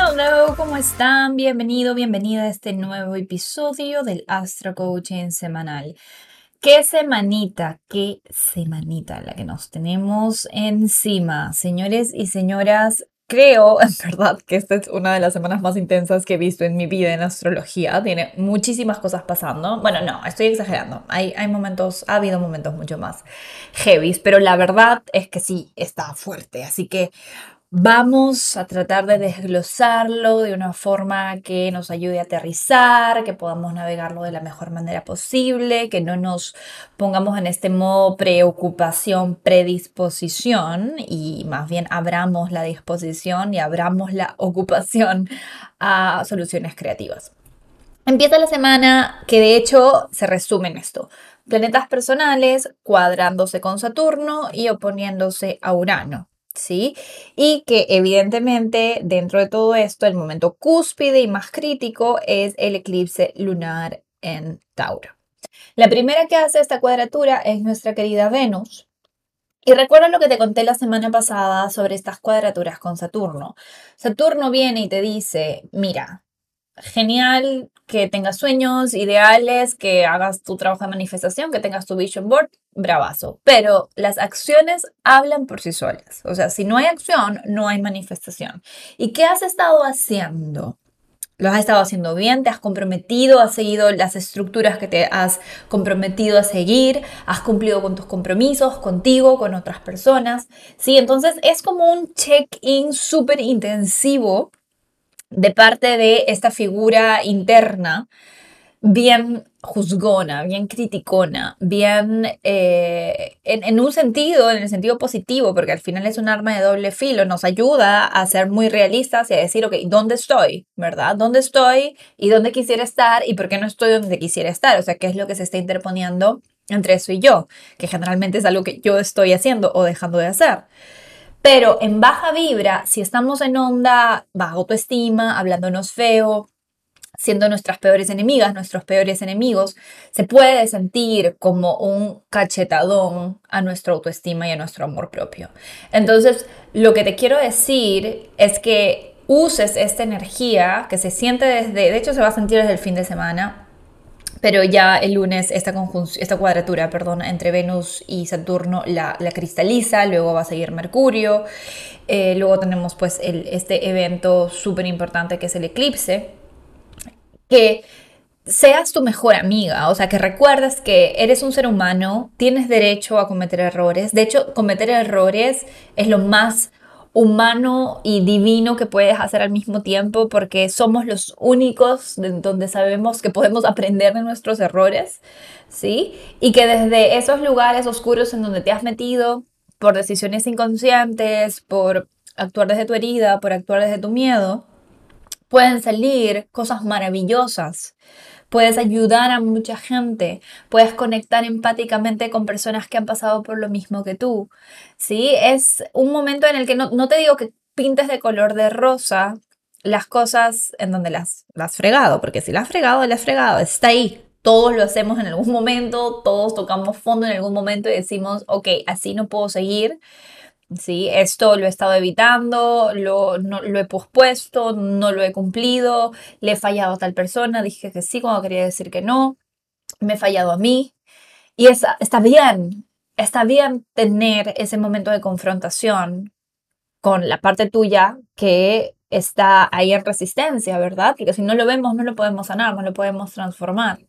Hola, ¿cómo están? Bienvenido, bienvenida a este nuevo episodio del Astro Coaching semanal. ¿Qué semanita, qué semanita la que nos tenemos encima? Señores y señoras, creo en verdad que esta es una de las semanas más intensas que he visto en mi vida en astrología. Tiene muchísimas cosas pasando. Bueno, no, estoy exagerando. Hay, hay momentos, ha habido momentos mucho más heavy, pero la verdad es que sí, está fuerte. Así que Vamos a tratar de desglosarlo de una forma que nos ayude a aterrizar, que podamos navegarlo de la mejor manera posible, que no nos pongamos en este modo preocupación, predisposición y más bien abramos la disposición y abramos la ocupación a soluciones creativas. Empieza la semana que de hecho se resume en esto. Planetas personales cuadrándose con Saturno y oponiéndose a Urano. ¿Sí? Y que evidentemente dentro de todo esto el momento cúspide y más crítico es el eclipse lunar en Tauro. La primera que hace esta cuadratura es nuestra querida Venus. Y recuerda lo que te conté la semana pasada sobre estas cuadraturas con Saturno. Saturno viene y te dice, mira, genial que tengas sueños ideales, que hagas tu trabajo de manifestación, que tengas tu vision board, bravazo. Pero las acciones hablan por sí solas. O sea, si no hay acción, no hay manifestación. ¿Y qué has estado haciendo? ¿Lo has estado haciendo bien? ¿Te has comprometido? ¿Has seguido las estructuras que te has comprometido a seguir? ¿Has cumplido con tus compromisos contigo, con otras personas? Sí, entonces es como un check-in súper intensivo de parte de esta figura interna bien juzgona, bien criticona, bien eh, en, un sentido, en el sentido positivo, porque al final es un arma de doble filo, nos ayuda a ser muy realistas y a decir, ok, ¿dónde estoy? ¿Verdad? ¿Dónde estoy? ¿Y dónde quisiera estar? ¿Y por qué no estoy donde quisiera estar? O sea, ¿qué es lo que se está interponiendo entre eso y yo? Que generalmente es algo que yo estoy haciendo o dejando de hacer. Pero en baja vibra, si estamos en onda baja autoestima, hablándonos feo, siendo nuestras peores enemigas, nuestros peores enemigos, se puede sentir como un cachetadón a nuestra autoestima y a nuestro amor propio. Entonces, lo que te quiero decir es que uses esta energía que se siente desde, de hecho se va a sentir desde el fin de semana, pero ya el lunes esta, esta cuadratura perdón, entre Venus y Saturno la, cristaliza, luego va a seguir Mercurio, eh, luego tenemos pues este evento súper importante que es el eclipse, que seas tu mejor amiga, o sea, que recuerdes que eres un ser humano, tienes derecho a cometer errores, de hecho, cometer errores es lo más humano y divino que puedes hacer al mismo tiempo porque somos los únicos donde sabemos que podemos aprender de nuestros errores, ¿sí? Y que desde esos lugares oscuros en donde te has metido por decisiones inconscientes, por actuar desde tu herida, por actuar desde tu miedo, pueden salir cosas maravillosas puedes ayudar a mucha gente, puedes conectar empáticamente con personas que han pasado por lo mismo que tú. ¿sí? Es un momento en el que no, no te digo que pintes de color de rosa las cosas en donde las, las has fregado, porque si las has fregado, las has fregado, está ahí. Todos lo hacemos en algún momento, todos tocamos fondo en algún momento y decimos, ok, así no puedo seguir ¿sí? Esto lo he estado evitando, lo, no, lo he pospuesto, no lo he cumplido, le he fallado a tal persona, dije que sí cuando quería decir que no, me he fallado a mí. Y está bien, está bien tener ese momento de confrontación con la parte tuya que está ahí en resistencia, ¿verdad? Porque si no lo vemos, no lo podemos sanar, no lo podemos transformar.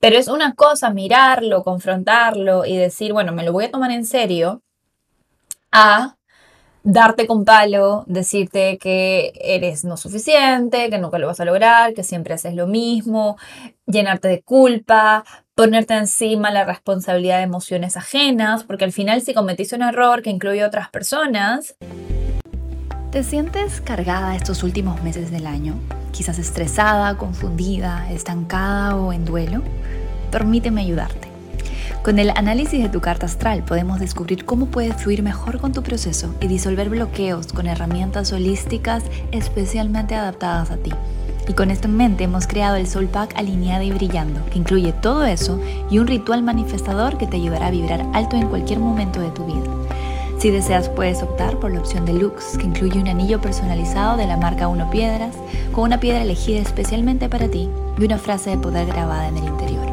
Pero es una cosa mirarlo, confrontarlo y decir, bueno, me lo voy a tomar en serio a darte con palo, decirte que eres no suficiente, que nunca lo vas a lograr, que siempre haces lo mismo, llenarte de culpa, ponerte encima la responsabilidad de emociones ajenas, porque al final si cometiste un error que incluye a otras personas, ¿Te sientes cargada estos últimos meses del año? Quizás estresada, confundida, estancada o en duelo. Permíteme ayudarte. Con el análisis de tu carta astral podemos descubrir cómo puedes fluir mejor con tu proceso y disolver bloqueos con herramientas holísticas especialmente adaptadas a ti. Y con esto en mente hemos creado el Soul Pack alineada y brillando, que incluye todo eso y un ritual manifestador que te ayudará a vibrar alto en cualquier momento de tu vida. Si deseas puedes optar por la opción deluxe que incluye un anillo personalizado de la marca Uno Piedras con una piedra elegida especialmente para ti y una frase de poder grabada en el interior.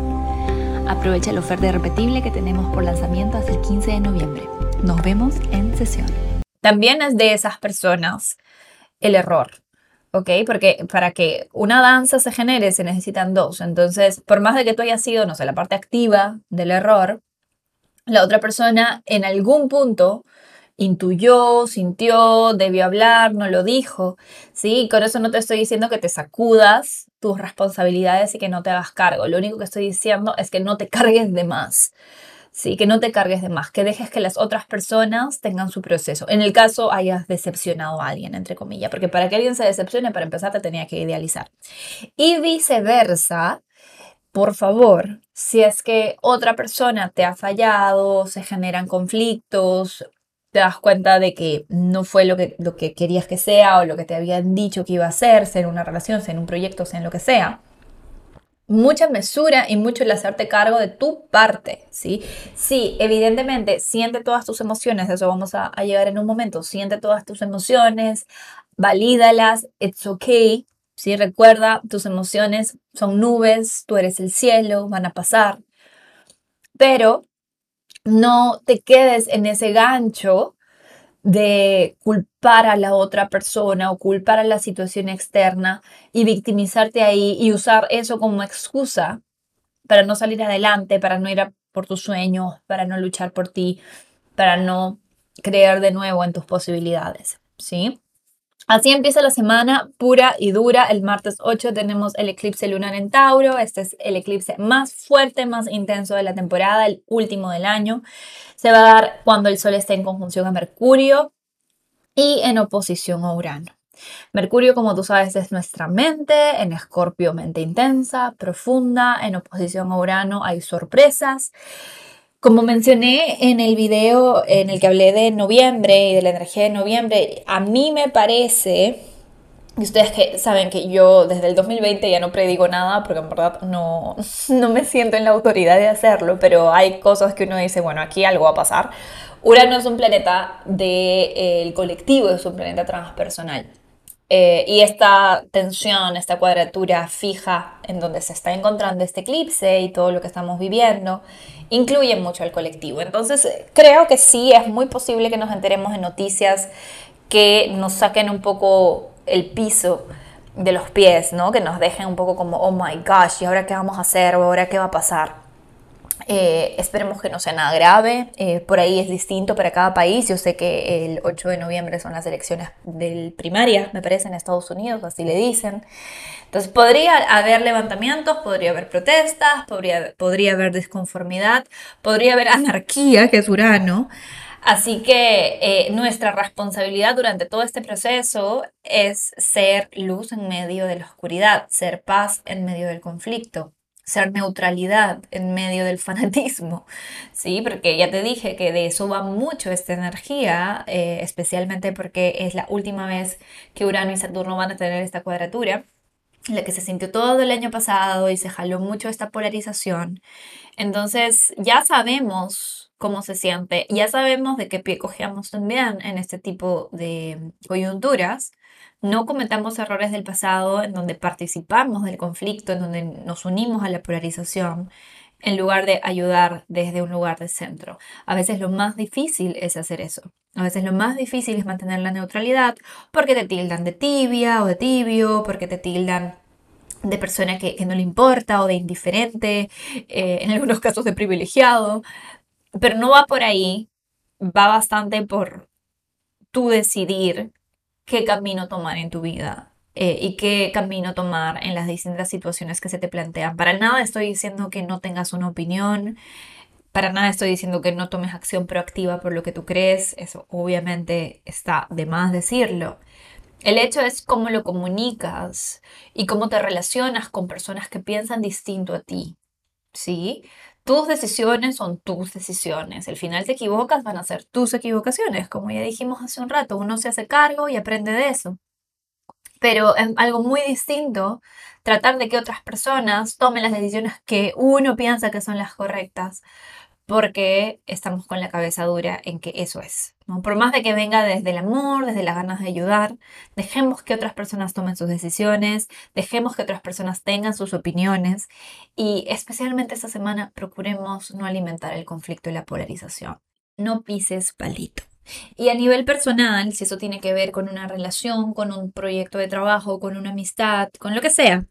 Aprovecha la oferta irrepetible que tenemos por lanzamiento hasta el 15 de noviembre. Nos vemos en sesión. También es de esas personas el error. ¿ok? Porque para que una danza se genere se necesitan dos. Entonces, por más de que tú hayas sido, no sé, la parte activa del error, la otra persona en algún punto intuyó, sintió, debió hablar, no lo dijo, ¿sí? Con eso no te estoy diciendo que te sacudas tus responsabilidades y que no te hagas cargo. Lo único que estoy diciendo es que no te cargues de más. Sí, que no te cargues de más, que dejes que las otras personas tengan su proceso. En el caso hayas decepcionado a alguien, entre comillas, porque para que alguien se decepcione, para empezar, te tenía que idealizar. Y viceversa, por favor, si es que otra persona te ha fallado, se generan conflictos, te das cuenta de que no fue lo que, lo que querías que sea o lo que te habían dicho que iba a ser, sea en una relación, sea en un proyecto, sea en lo que sea. Mucha mesura y mucho el hacerte cargo de tu parte, ¿sí? Sí, evidentemente, siente todas tus emociones, eso vamos a, a llegar en un momento, siente todas tus emociones, valídalas, it's okay, ¿sí? Recuerda, tus emociones son nubes, tú eres el cielo, van a pasar, pero no te quedes en ese gancho de culpar a la otra persona o culpar a la situación externa y victimizarte ahí y usar eso como excusa para no salir adelante, para no ir por tus sueños, para no luchar por ti, para no creer de nuevo en tus posibilidades, ¿sí? Así empieza la semana pura y dura. El martes 8 tenemos el eclipse lunar en Tauro. Este es el eclipse más fuerte, más intenso de la temporada, el último del año. Se va a dar cuando el Sol esté en conjunción a Mercurio y en oposición a Urano. Mercurio, como tú sabes, es nuestra mente, en Escorpio mente intensa, profunda, en oposición a Urano hay sorpresas. Como mencioné en el video en el que hablé de noviembre y de la energía de noviembre, a mí me parece, y ustedes que saben que yo desde el 2020 ya no predigo nada porque en verdad no, no me siento en la autoridad de hacerlo, pero hay cosas que uno dice, bueno, aquí algo va a pasar. Urano es un planeta del colectivo, es un planeta transpersonal. Eh, y esta tensión, esta cuadratura fija en donde se está encontrando este eclipse y todo lo que estamos viviendo, incluye mucho al colectivo. Entonces, creo que sí, es muy posible que nos enteremos de noticias que nos saquen un poco el piso de los pies, ¿no? Que nos dejen un poco como, oh my gosh, ¿y ahora qué vamos a hacer? ¿O ahora qué va a pasar? Eh, esperemos que no sea nada grave. Eh, por ahí es distinto para cada país. Yo sé que el 8 de noviembre son las elecciones del primaria, me parece, en Estados Unidos, así le dicen. Entonces podría haber levantamientos, podría haber protestas, podría, podría haber desconformidad, podría haber anarquía, que es Urano. Así que eh, nuestra responsabilidad durante todo este proceso es ser luz en medio de la oscuridad, ser paz en medio del conflicto ser neutralidad en medio del fanatismo, ¿sí? Porque ya te dije que de eso va mucho esta energía, eh, especialmente porque es la última vez que Urano y Saturno van a tener esta cuadratura, la que se sintió todo el año pasado y se jaló mucho esta polarización. Entonces ya sabemos cómo se siente, ya sabemos de qué pie cogemos también en este tipo de coyunturas, no cometamos errores del pasado en donde participamos del conflicto, en donde nos unimos a la polarización, en lugar de ayudar desde un lugar de centro. A veces lo más difícil es hacer eso. A veces lo más difícil es mantener la neutralidad porque te tildan de tibia o de tibio, porque te tildan de persona que, no le importa o de indiferente, eh, en algunos casos de privilegiado, pero no va por ahí, va bastante por tú decidir qué camino tomar en tu vida eh, y qué camino tomar en las distintas situaciones que se te plantean. Para nada estoy diciendo que no tengas una opinión, para nada estoy diciendo que no tomes acción proactiva por lo que tú crees, eso obviamente está de más decirlo. El hecho es cómo lo comunicas y cómo te relacionas con personas que piensan distinto a ti. ¿Sí? Tus decisiones son tus decisiones. Al final te equivocas, van a ser tus equivocaciones. Como ya dijimos hace un rato, uno se hace cargo y aprende de eso. Pero es algo muy distinto tratar de que otras personas tomen las decisiones que uno piensa que son las correctas porque estamos con la cabeza dura en que eso es. ¿no? Por más de que venga desde el amor, desde las ganas de ayudar, dejemos que otras personas tomen sus decisiones, dejemos que otras personas tengan sus opiniones y especialmente esta semana procuremos no alimentar el conflicto y la polarización. No pises palito. Y a nivel personal, si eso tiene que ver con una relación, con un proyecto de trabajo, con una amistad, con lo que sea,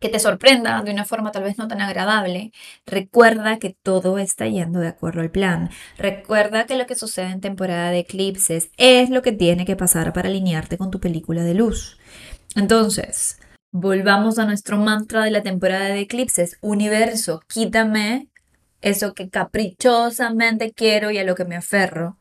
que te sorprenda de una forma tal vez no tan agradable, recuerda que todo está yendo de acuerdo al plan. Recuerda que lo que sucede en temporada de eclipses es lo que tiene que pasar para alinearte con tu película de luz. Entonces, volvamos a nuestro mantra de la temporada de eclipses. Universo, quítame eso que caprichosamente quiero y a lo que me aferro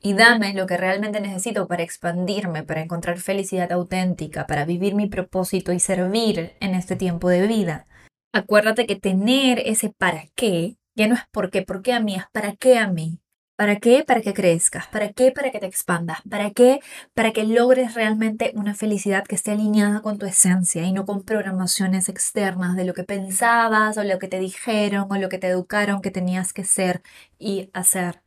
y dame lo que realmente necesito para expandirme, para encontrar felicidad auténtica, para vivir mi propósito y servir en este tiempo de vida. Acuérdate que tener ese para qué ya no es por qué, por qué a mí, es para qué a mí. ¿Para qué? Para que crezcas. ¿Para qué? Para que te expandas. ¿Para qué? Para que logres realmente una felicidad que esté alineada con tu esencia y no con programaciones externas de lo que pensabas o lo que te dijeron o lo que te educaron que tenías que ser y hacer.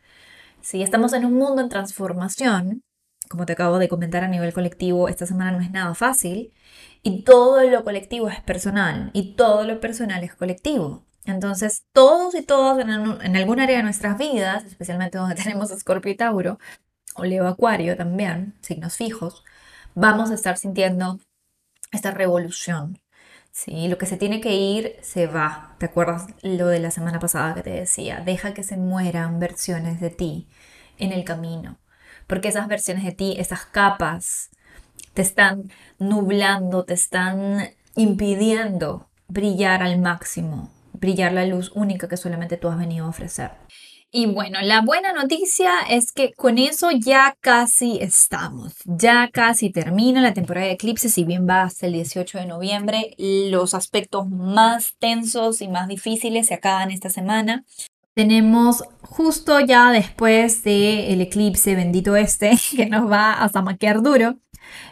Si estamos en un mundo en transformación, como te acabo de comentar a nivel colectivo, esta semana no es nada fácil, y todo lo colectivo es personal, y todo lo personal es colectivo. Entonces, todos y todas en, en algún área de nuestras vidas, especialmente donde tenemos Escorpio y Tauro, o Leo Acuario también, signos fijos, vamos a estar sintiendo esta revolución, Sí, lo que se tiene que ir se va. ¿Te acuerdas lo de la semana pasada que te decía? Deja que se mueran versiones de ti en el camino. Porque esas versiones de ti, esas capas, te están nublando, te están impidiendo brillar al máximo, brillar la luz única que solamente tú has venido a ofrecer. Y bueno, la buena noticia es que con eso ya casi estamos. Ya casi termina la temporada de eclipses, si bien va hasta el 18 de noviembre. Los aspectos más tensos y más difíciles se acaban esta semana. Tenemos justo ya después del eclipse bendito este, que nos va a zamaquear duro,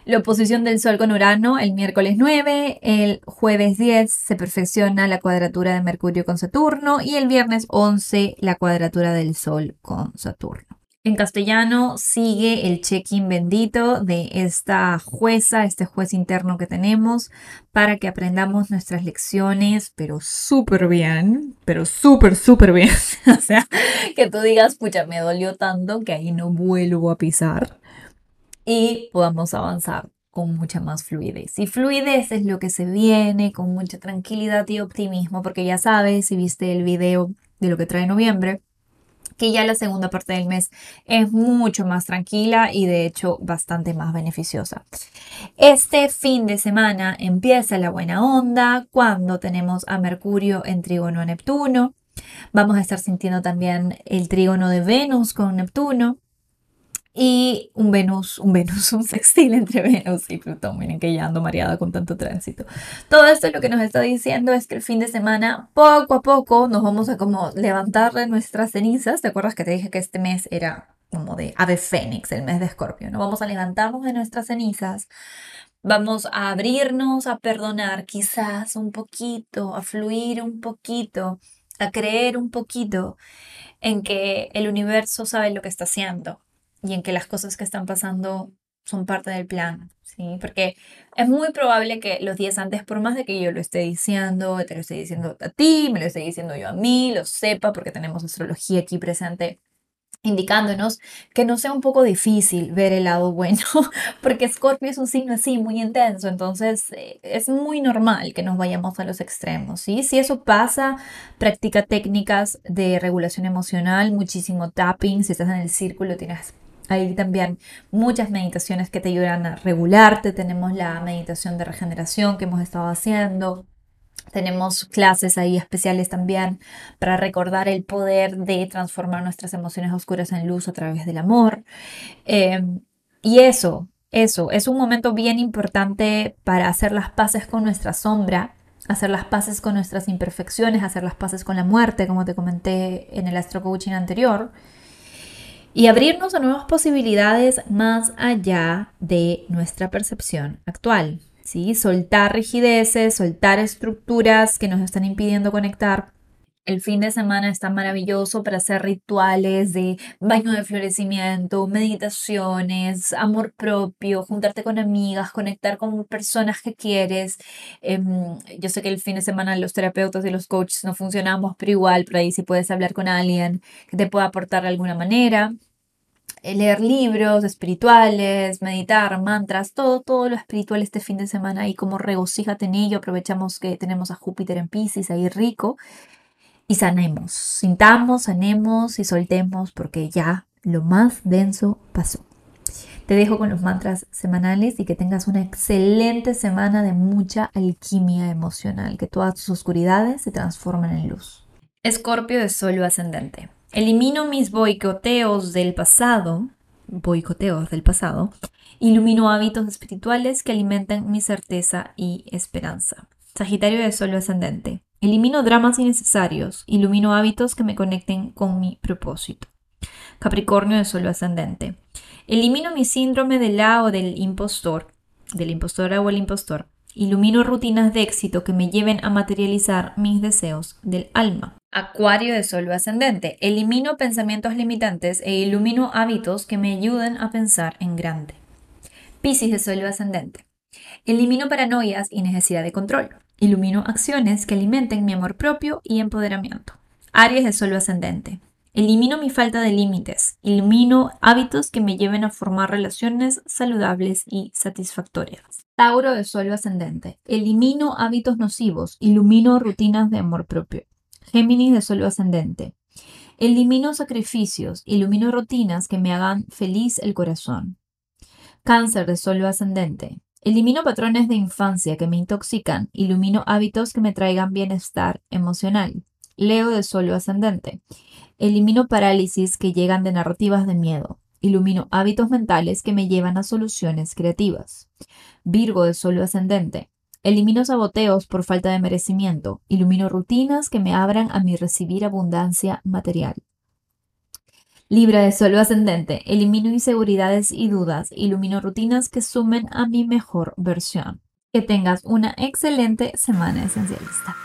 la oposición del Sol con Urano el miércoles 9, el jueves 10 se perfecciona la cuadratura de Mercurio con Saturno y el viernes 11 la cuadratura del Sol con Saturno. En castellano sigue el check-in bendito de esta jueza, este juez interno que tenemos, para que aprendamos nuestras lecciones, pero súper bien, pero súper, súper bien. o sea, que tú digas, pucha, me dolió tanto que ahí no vuelvo a pisar y podamos avanzar con mucha más fluidez. Y fluidez es lo que se viene con mucha tranquilidad y optimismo, porque ya sabes, si viste el video de lo que trae noviembre, que ya la segunda parte del mes es mucho más tranquila y de hecho bastante más beneficiosa. Este fin de semana empieza la buena onda cuando tenemos a Mercurio en trígono a Neptuno. Vamos a estar sintiendo también el trígono de Venus con Neptuno y un Venus, un Venus, un sextil entre Venus y Plutón. Miren que ya ando mareada con tanto tránsito. Todo esto lo que nos está diciendo es que el fin de semana, poco a poco, nos vamos a como levantar de nuestras cenizas. ¿Te acuerdas que te dije que este mes era como de ave fénix, el mes de escorpio? ¿no? Vamos a levantarnos de nuestras cenizas. Vamos a abrirnos a perdonar quizás un poquito, a fluir un poquito, a creer un poquito en que el universo sabe lo que está haciendo y en que las cosas que están pasando son parte del plan, ¿sí? Porque es muy probable que los días antes, por más de que yo lo esté diciendo, te lo esté diciendo a ti, me lo esté diciendo yo a mí, lo sepa porque tenemos astrología aquí presente indicándonos que no sea un poco difícil ver el lado bueno, porque Scorpio es un signo así muy intenso, entonces eh, es muy normal que nos vayamos a los extremos, ¿sí? Si eso pasa, practica técnicas de regulación emocional, muchísimo tapping, si estás en el círculo tienes hay también muchas meditaciones que te ayudan a regularte. Tenemos la meditación de regeneración que hemos estado haciendo. Tenemos clases ahí especiales también para recordar el poder de transformar nuestras emociones oscuras en luz a través del amor. Em, y eso, eso, es un momento bien importante para hacer las paces con nuestra sombra, hacer las paces con nuestras imperfecciones, hacer las paces con la muerte, como te comenté en el astro coaching anterior, y abrirnos a nuevas posibilidades más allá de nuestra percepción actual. ¿sí? Soltar rigideces, soltar estructuras que nos están impidiendo conectar el fin de semana está maravilloso para hacer rituales de baño de florecimiento, meditaciones, amor propio, juntarte con amigas, conectar con personas que quieres. Em, yo sé que el fin de semana los terapeutas y los coaches no funcionamos, pero igual por ahí si puedes hablar con alguien que te pueda aportar de alguna manera. Eh, leer libros espirituales, meditar, mantras, todo, todo lo espiritual este fin de semana y como regocíjate en ello. Aprovechamos que tenemos a Júpiter en Pisces ahí rico y sanemos. Sintamos, sanemos y soltemos porque ya lo más denso pasó. Te dejo con los mantras semanales y que tengas una excelente semana de mucha alquimia emocional, que todas tus oscuridades se transformen en luz. Escorpio de Sol ascendente. Elimino mis boicoteos del pasado, boicoteos del pasado, ilumino hábitos espirituales que alimenten mi certeza y esperanza. Sagitario de Sol ascendente. Elimino dramas innecesarios, ilumino hábitos que me conecten con mi propósito. Capricornio de Sol ascendente. Elimino mi síndrome de la o del impostor, de la impostora o el impostor. Ilumino rutinas de éxito que me lleven a materializar mis deseos del alma. Acuario de Sol ascendente. Elimino pensamientos limitantes e ilumino hábitos que me ayuden a pensar en grande. Piscis de Sol ascendente. Elimino paranoias y necesidad de control. Ilumino acciones que alimenten mi amor propio y empoderamiento. Aries de Sol ascendente. Elimino mi falta de límites. Ilumino hábitos que me lleven a formar relaciones saludables y satisfactorias. Tauro de Sol ascendente. Elimino hábitos nocivos. Ilumino rutinas de amor propio. Géminis de Sol ascendente. Elimino sacrificios. Ilumino rutinas que me hagan feliz el corazón. Cáncer de Sol ascendente. Elimino patrones de infancia que me intoxican, ilumino hábitos que me traigan bienestar emocional. Leo de suelo ascendente. Elimino parálisis que llegan de narrativas de miedo. Ilumino hábitos mentales que me llevan a soluciones creativas. Virgo de suelo ascendente. Elimino saboteos por falta de merecimiento. Ilumino rutinas que me abran a mi recibir abundancia material. Libra de Sol ascendente. Elimino inseguridades y dudas. Ilumino rutinas que sumen a mi mejor versión. Que tengas una excelente semana esencialista.